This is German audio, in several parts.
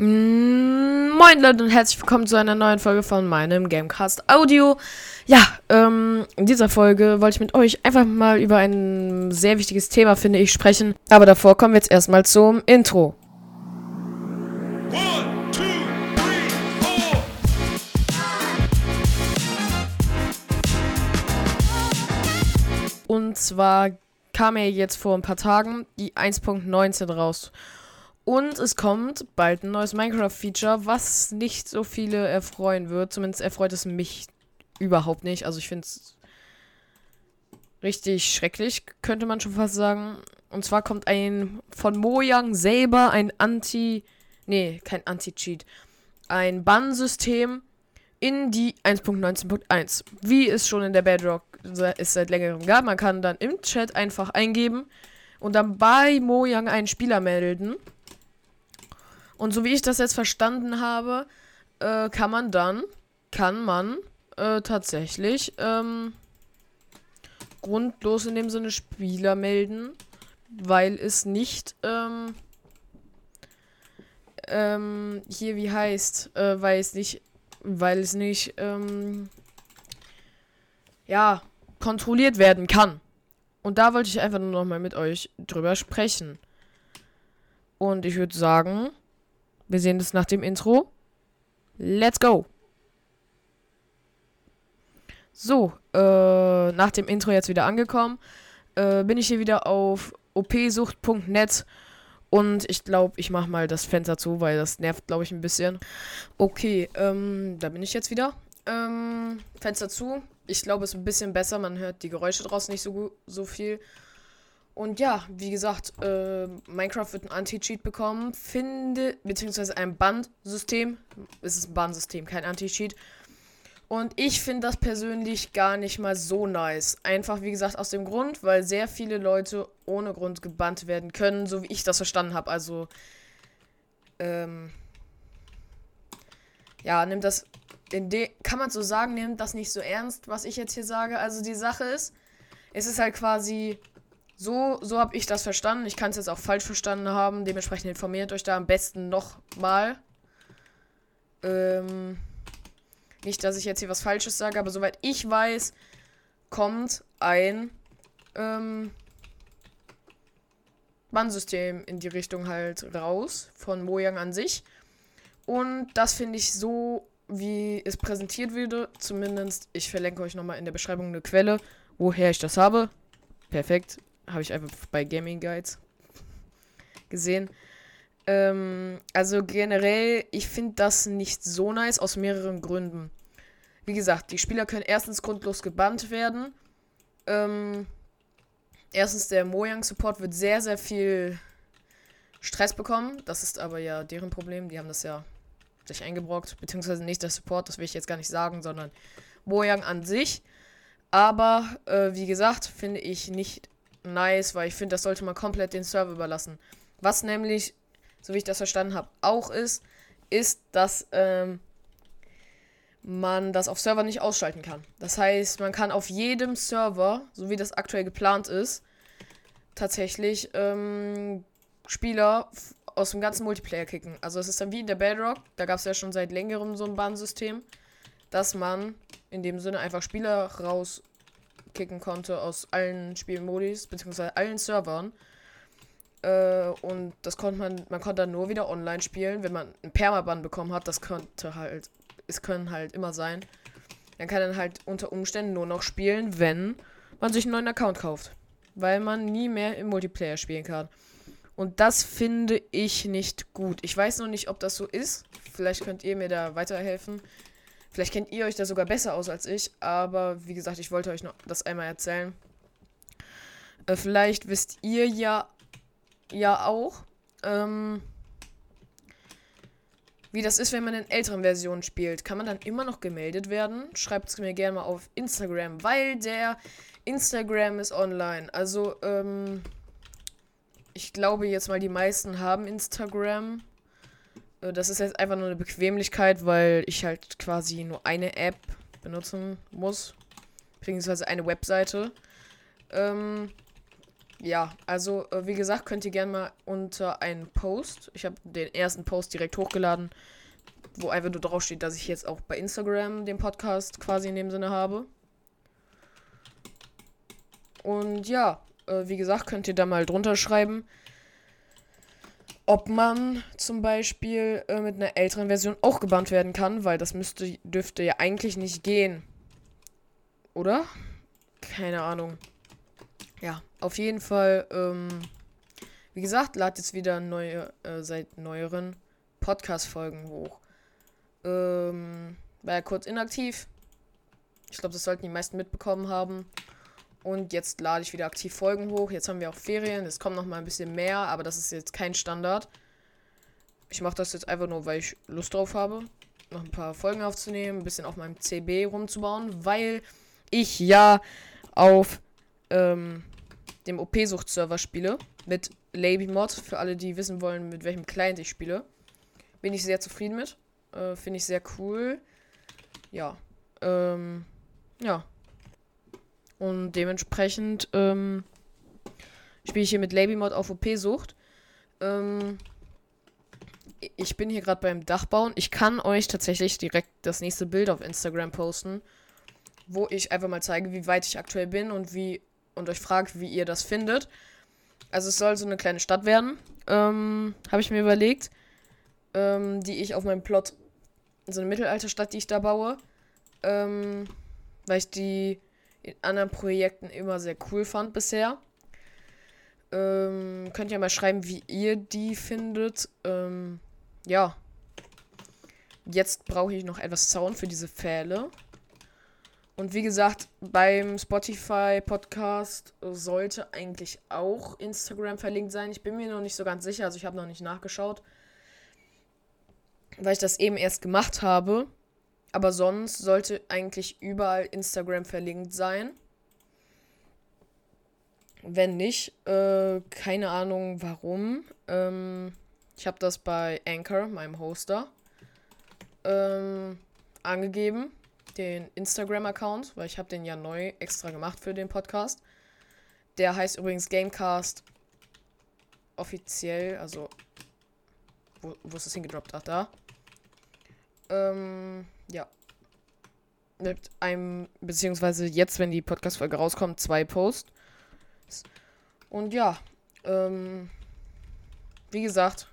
Mm, Moin Leute und herzlich willkommen zu einer neuen Folge von meinem Gamecast Audio. Ja, ähm, in dieser Folge wollte ich mit euch einfach mal über ein sehr wichtiges Thema, finde ich, sprechen. Aber davor kommen wir jetzt erstmal zum Intro. Und zwar kam ja jetzt vor ein paar Tagen die 1.19 raus. Und es kommt bald ein neues Minecraft-Feature, was nicht so viele erfreuen wird. Zumindest erfreut es mich überhaupt nicht. Also ich finde es richtig schrecklich, könnte man schon fast sagen. Und zwar kommt ein von Mojang selber ein Anti... Nee, kein Anti-Cheat. Ein Bannsystem in die 1.19.1. Wie es schon in der Bedrock es seit längerem gab. Man kann dann im Chat einfach eingeben und dann bei Mojang einen Spieler melden. Und so wie ich das jetzt verstanden habe, äh, kann man dann, kann man äh, tatsächlich ähm, grundlos in dem Sinne Spieler melden, weil es nicht ähm, ähm, hier wie heißt, äh, weil es nicht, weil es nicht ähm, ja kontrolliert werden kann. Und da wollte ich einfach nur noch mal mit euch drüber sprechen. Und ich würde sagen, wir sehen das nach dem Intro. Let's go! So, äh, nach dem Intro jetzt wieder angekommen, äh, bin ich hier wieder auf opsucht.net und ich glaube, ich mache mal das Fenster zu, weil das nervt, glaube ich, ein bisschen. Okay, ähm, da bin ich jetzt wieder. Ähm, Fenster zu. Ich glaube, es ist ein bisschen besser. Man hört die Geräusche draußen nicht so, so viel. Und ja, wie gesagt, äh, Minecraft wird ein Anti-Cheat bekommen. Finde, beziehungsweise ein Bandsystem. Es ist ein Bandsystem, kein Anti-Cheat. Und ich finde das persönlich gar nicht mal so nice. Einfach, wie gesagt, aus dem Grund, weil sehr viele Leute ohne Grund gebannt werden können, so wie ich das verstanden habe. Also, ähm, ja, nimmt das, kann man so sagen, nimmt das nicht so ernst, was ich jetzt hier sage. Also, die Sache ist, es ist halt quasi so, so habe ich das verstanden. Ich kann es jetzt auch falsch verstanden haben. Dementsprechend informiert euch da am besten nochmal. Ähm, nicht, dass ich jetzt hier was Falsches sage, aber soweit ich weiß, kommt ein ähm, Bannsystem in die Richtung halt raus von Mojang an sich. Und das finde ich so, wie es präsentiert wurde, zumindest, ich verlinke euch nochmal in der Beschreibung eine Quelle, woher ich das habe. Perfekt. Habe ich einfach bei Gaming Guides gesehen. Ähm, also generell, ich finde das nicht so nice aus mehreren Gründen. Wie gesagt, die Spieler können erstens grundlos gebannt werden. Ähm, erstens, der Mojang-Support wird sehr, sehr viel Stress bekommen. Das ist aber ja deren Problem. Die haben das ja sich eingebrockt. Beziehungsweise nicht der Support, das will ich jetzt gar nicht sagen, sondern Mojang an sich. Aber, äh, wie gesagt, finde ich nicht nice, weil ich finde, das sollte man komplett den Server überlassen. Was nämlich, so wie ich das verstanden habe, auch ist, ist, dass ähm, man das auf Server nicht ausschalten kann. Das heißt, man kann auf jedem Server, so wie das aktuell geplant ist, tatsächlich ähm, Spieler aus dem ganzen Multiplayer kicken. Also es ist dann wie in der Bedrock, da gab es ja schon seit längerem so ein Bahnsystem, dass man in dem Sinne einfach Spieler rauskicken konnte aus allen Spielmodis, beziehungsweise allen Servern. Äh, und das konnte man, man konnte dann nur wieder online spielen, wenn man einen Permaban bekommen hat. Das könnte halt, es können halt immer sein. Dann kann man halt unter Umständen nur noch spielen, wenn man sich einen neuen Account kauft. Weil man nie mehr im Multiplayer spielen kann. Und das finde ich nicht gut. Ich weiß noch nicht, ob das so ist. Vielleicht könnt ihr mir da weiterhelfen. Vielleicht kennt ihr euch da sogar besser aus als ich. Aber wie gesagt, ich wollte euch noch das einmal erzählen. Äh, vielleicht wisst ihr ja, ja auch, ähm, wie das ist, wenn man in älteren Versionen spielt. Kann man dann immer noch gemeldet werden? Schreibt es mir gerne mal auf Instagram, weil der Instagram ist online. Also, ähm, ich glaube jetzt mal, die meisten haben Instagram. Äh, Das ist jetzt einfach nur eine Bequemlichkeit, weil ich halt quasi nur eine App benutzen muss. Beziehungsweise eine Webseite. Ähm, ja, also äh, wie gesagt, könnt ihr gerne mal unter einen Post, ich habe den ersten Post direkt hochgeladen, wo einfach nur drauf steht, dass ich jetzt auch bei Instagram den Podcast quasi in dem Sinne habe. Und ja, äh, wie gesagt, könnt ihr da mal drunter schreiben, ob man zum Beispiel äh, mit einer älteren Version auch gebannt werden kann, weil das müsste, dürfte ja eigentlich nicht gehen. Oder? Keine Ahnung. Ja, auf jeden Fall, ähm, wie gesagt, lad jetzt wieder neue, äh, seit neueren Podcast-Folgen hoch. Ähm, war ja kurz inaktiv. Ich glaube, das sollten die meisten mitbekommen haben. Und jetzt lade ich wieder aktiv Folgen hoch. Jetzt haben wir auch Ferien. Es kommt noch mal ein bisschen mehr, aber das ist jetzt kein Standard. Ich mache das jetzt einfach nur, weil ich Lust drauf habe, noch ein paar Folgen aufzunehmen, ein bisschen auf meinem CB rumzubauen, weil ich ja auf ähm, dem OP-Sucht-Server spiele mit LabyMod. Für alle, die wissen wollen, mit welchem Client ich spiele. Bin ich sehr zufrieden mit. Äh, Finde ich sehr cool. Ja. Ähm, ja. Und dementsprechend ähm, spiele ich hier mit LabyMod auf OP-Sucht. Ähm, ich bin hier gerade beim Dachbauen. Ich kann euch tatsächlich direkt das nächste Bild auf Instagram posten, wo ich einfach mal zeige, wie weit ich aktuell bin und wie und euch frage, wie ihr das findet. Also es soll so eine kleine Stadt werden, ähm, habe ich mir überlegt, ähm, die ich auf meinem Plot, so eine Mittelalterstadt, die ich da baue, ähm, weil ich die in anderen Projekten immer sehr cool fand bisher. Ähm, könnt ihr mal schreiben, wie ihr die findet. Ähm, ja. Jetzt brauche ich noch etwas Sound für diese Pfähle. Und wie gesagt, beim Spotify Podcast sollte eigentlich auch Instagram verlinkt sein. Ich bin mir noch nicht so ganz sicher, also ich habe noch nicht nachgeschaut, weil ich das eben erst gemacht habe. Aber sonst sollte eigentlich überall Instagram verlinkt sein. Wenn nicht, äh, keine Ahnung warum. Ähm, ich habe das bei Anchor, meinem Hoster, ähm, angegeben, den Instagram-Account, weil ich habe den ja neu extra gemacht für den Podcast. Der heißt übrigens Gamecast offiziell, also wo, wo ist das hingedroppt? Ach, da. Ähm, ja. Mit einem, beziehungsweise jetzt, wenn die Podcast-Folge rauskommt, zwei Posts. Und ja, ähm, wie gesagt,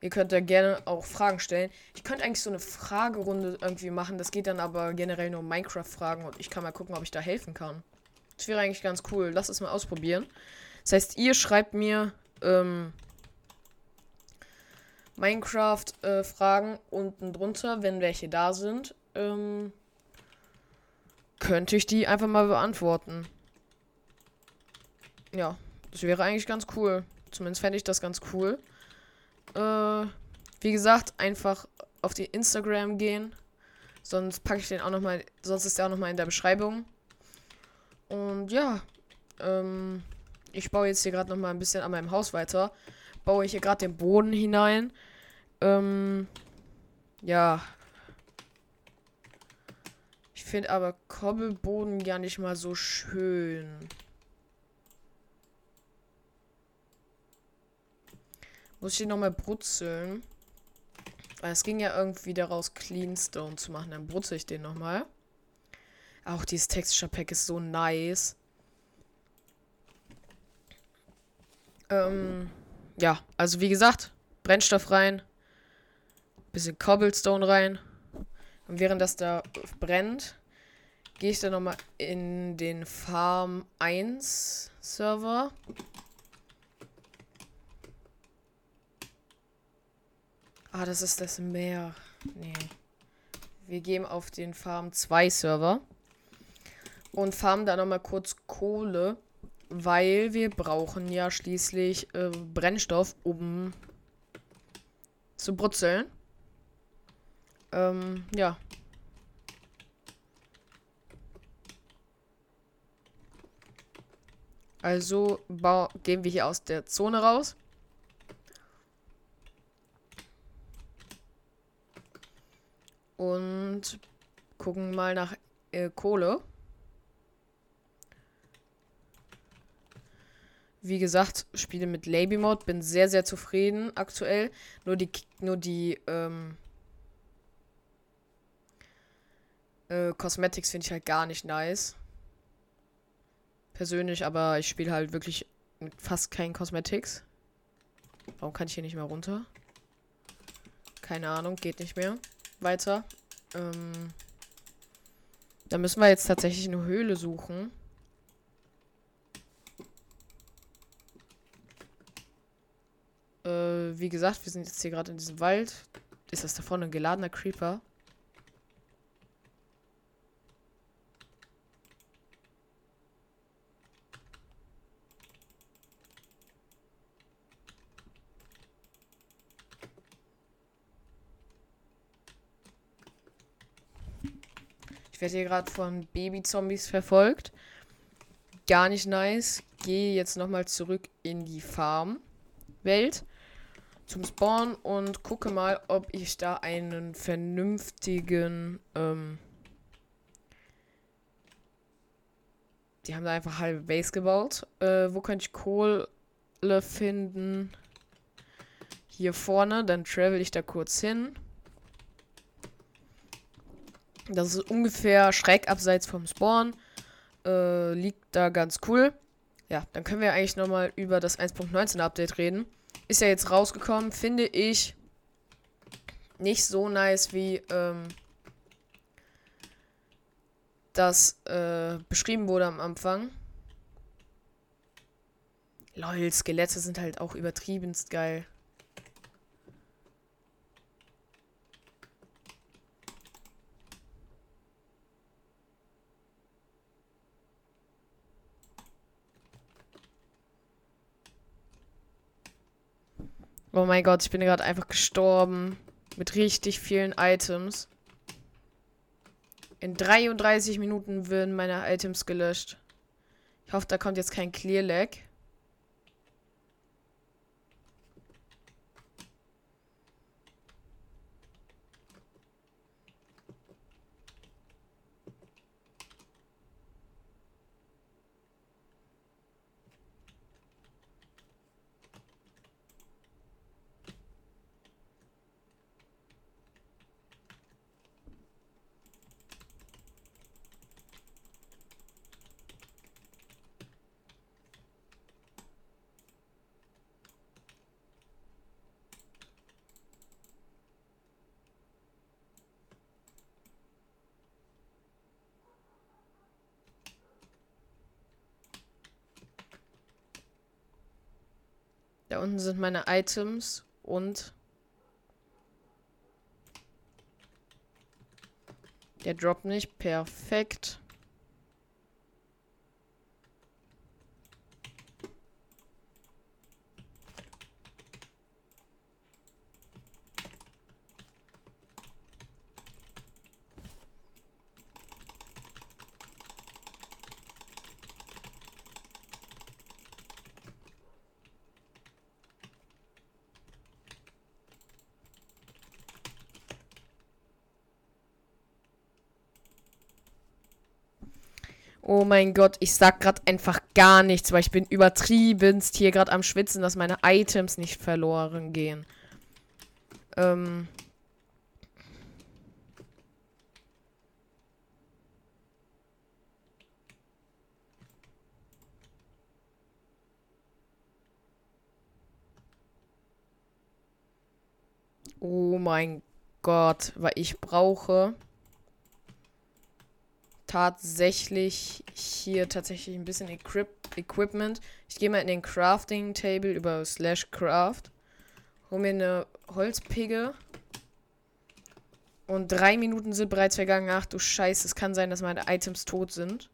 ihr könnt da gerne auch Fragen stellen. Ich könnte eigentlich so eine Fragerunde irgendwie machen. Das geht dann aber generell nur um Minecraft-Fragen und ich kann mal gucken, ob ich da helfen kann. Das wäre eigentlich ganz cool. Lass es mal ausprobieren. Das heißt, ihr schreibt mir ähm, Minecraft-Fragen äh, unten drunter, wenn welche da sind. Ähm, könnte ich die einfach mal beantworten. Ja, das wäre eigentlich ganz cool. Zumindest fände ich das ganz cool. Äh, wie gesagt, einfach auf die Instagram gehen. Sonst packe ich den auch nochmal, sonst ist der auch nochmal in der Beschreibung. Und ja, ähm, ich baue jetzt hier gerade nochmal ein bisschen an meinem Haus weiter. Baue ich hier gerade den Boden hinein. Ähm, ja. Ich finde aber Kobbelboden gar nicht mal so schön. Muss ich den nochmal brutzeln? Weil es ging ja irgendwie daraus, Cleanstone zu machen. Dann brutzel ich den nochmal. Auch dieses Texture Pack ist so nice. Ähm, ja, also wie gesagt, Brennstoff rein. Bisschen Cobblestone rein. Und während das da brennt, gehe ich dann nochmal in den Farm 1 Server. Ah, das ist das Meer. Nee. Wir gehen auf den Farm 2 Server. Und farmen da nochmal kurz Kohle. Weil wir brauchen ja schließlich äh, Brennstoff, um zu brutzeln. Ähm, ja. Also gehen wir hier aus der Zone raus. Und gucken mal nach äh, Kohle. wie gesagt, spiele mit Laby Mode, bin sehr, sehr zufrieden aktuell. Nur die, nur die, ähm, äh, Cosmetics finde ich halt gar nicht nice. Persönlich, aber ich spiele halt wirklich mit fast keinen Cosmetics. Warum kann ich hier nicht mehr runter? Keine Ahnung, geht nicht mehr. Weiter. Ähm, da müssen wir jetzt tatsächlich eine Höhle suchen. Äh, wie gesagt, wir sind jetzt hier gerade in diesem Wald. Ist das da vorne ein geladener Creeper? Ich werde hier gerade von Baby-Zombies verfolgt. Gar nicht nice. Gehe jetzt nochmal zurück in die Farm-Welt zum Spawn und gucke mal, ob ich da einen vernünftigen. Ähm die haben da einfach halbe Base gebaut. Äh, wo könnte ich Kohle finden? Hier vorne. Dann travel ich da kurz hin. Das ist ungefähr schräg abseits vom Spawn. Äh, liegt da ganz cool. Ja, dann können wir eigentlich nochmal über das 1.19 Update reden. Ist ja jetzt rausgekommen, finde ich nicht so nice wie ähm, das äh, beschrieben wurde am Anfang. Lol, Skelette sind halt auch übertriebenst geil. Oh mein Gott, ich bin gerade einfach gestorben. Mit richtig vielen Items. In 33 Minuten werden meine Items gelöscht. Ich hoffe, da kommt jetzt kein Clear Lag. Da unten sind meine Items und der droppt nicht. Perfekt. Oh mein Gott, ich sag gerade einfach gar nichts, weil ich bin übertriebenst hier gerade am Schwitzen, dass meine Items nicht verloren gehen. Ähm. Oh mein Gott, weil ich brauche tatsächlich hier tatsächlich ein bisschen Equip Equipment. Ich gehe mal in den Crafting Table über Slash Craft. Hol mir eine Holzpigge. Und drei Minuten sind bereits vergangen. Ach du Scheiße, es kann sein, dass meine Items tot sind.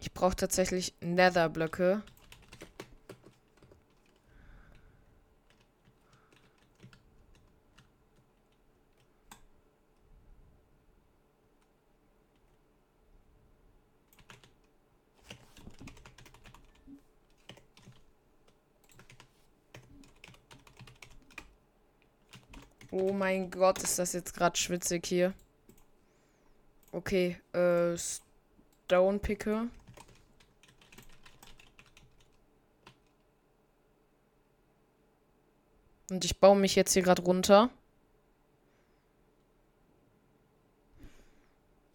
Ich brauche tatsächlich Netherblöcke. Oh mein Gott, ist das jetzt gerade schwitzig hier. Okay, äh, Stone Picker. Und ich baue mich jetzt hier gerade runter.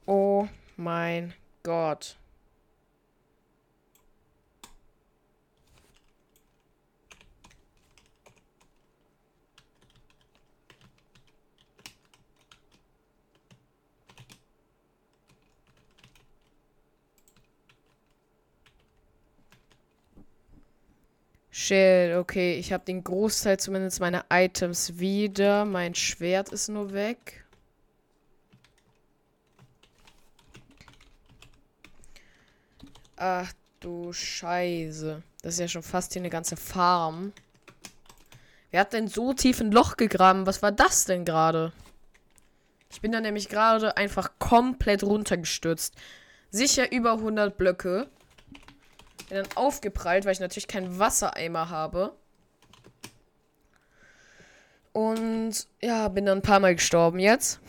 Oh mein Gott. Shit, okay, ich habe den Großteil zumindest meiner Items wieder. Mein Schwert ist nur weg. Ach du Scheiße. Das ist ja schon fast hier eine ganze Farm. Wer hat denn so tief ein Loch gegraben? Was war das denn gerade? Ich bin da nämlich gerade einfach komplett runtergestürzt. Sicher über 100 Blöcke. Bin dann aufgeprallt, weil ich natürlich keinen Wassereimer habe. Und ja, bin dann ein paar Mal gestorben jetzt.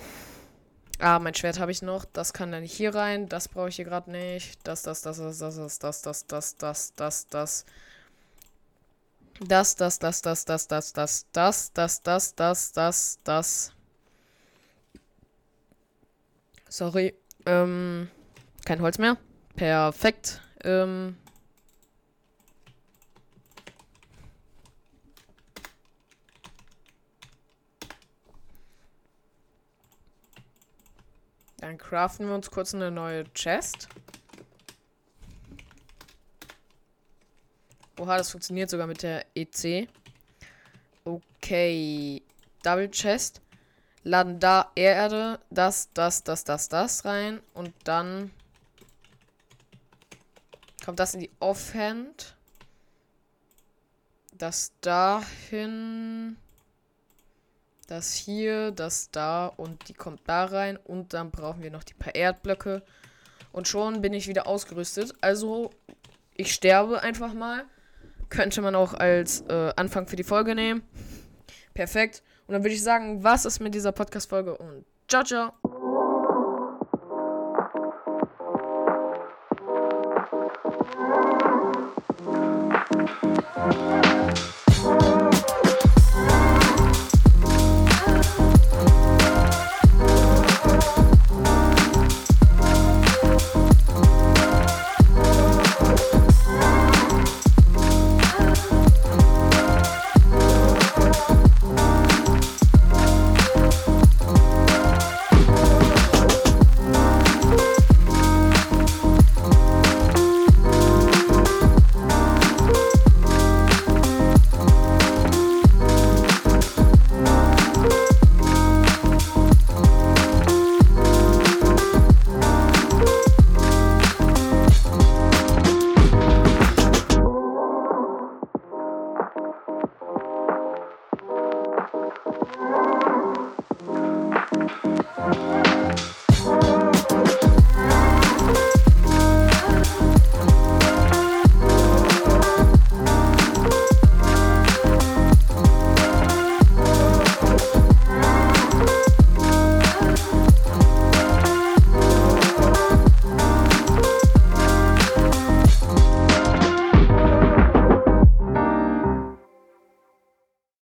Ah, mein Schwert habe ich noch. Das kann dann hier rein. Das brauche ich hier gerade nicht. Das, das, das, das, das, das, das, das, das, das, das, das. Das, das, das, das, das, das, das, das, das, das, das, das, das. Sorry. Ähm, kein Holz mehr. Perfekt. Ähm. Dann craften wir uns kurz eine neue Chest. Oha, das funktioniert sogar mit der EC. Okay. Double Chest. Laden da Erde, das, das, das, das, das rein. Und dann kommt das in die Offhand. Das dahin. Das hier, das da und die kommt da rein. Und dann brauchen wir noch die paar Erdblöcke. Und schon bin ich wieder ausgerüstet. Also, ich sterbe einfach mal. Könnte man auch als äh, Anfang für die Folge nehmen. Perfekt. Und dann würde ich sagen, was ist mit dieser Podcast-Folge und ciao, ciao.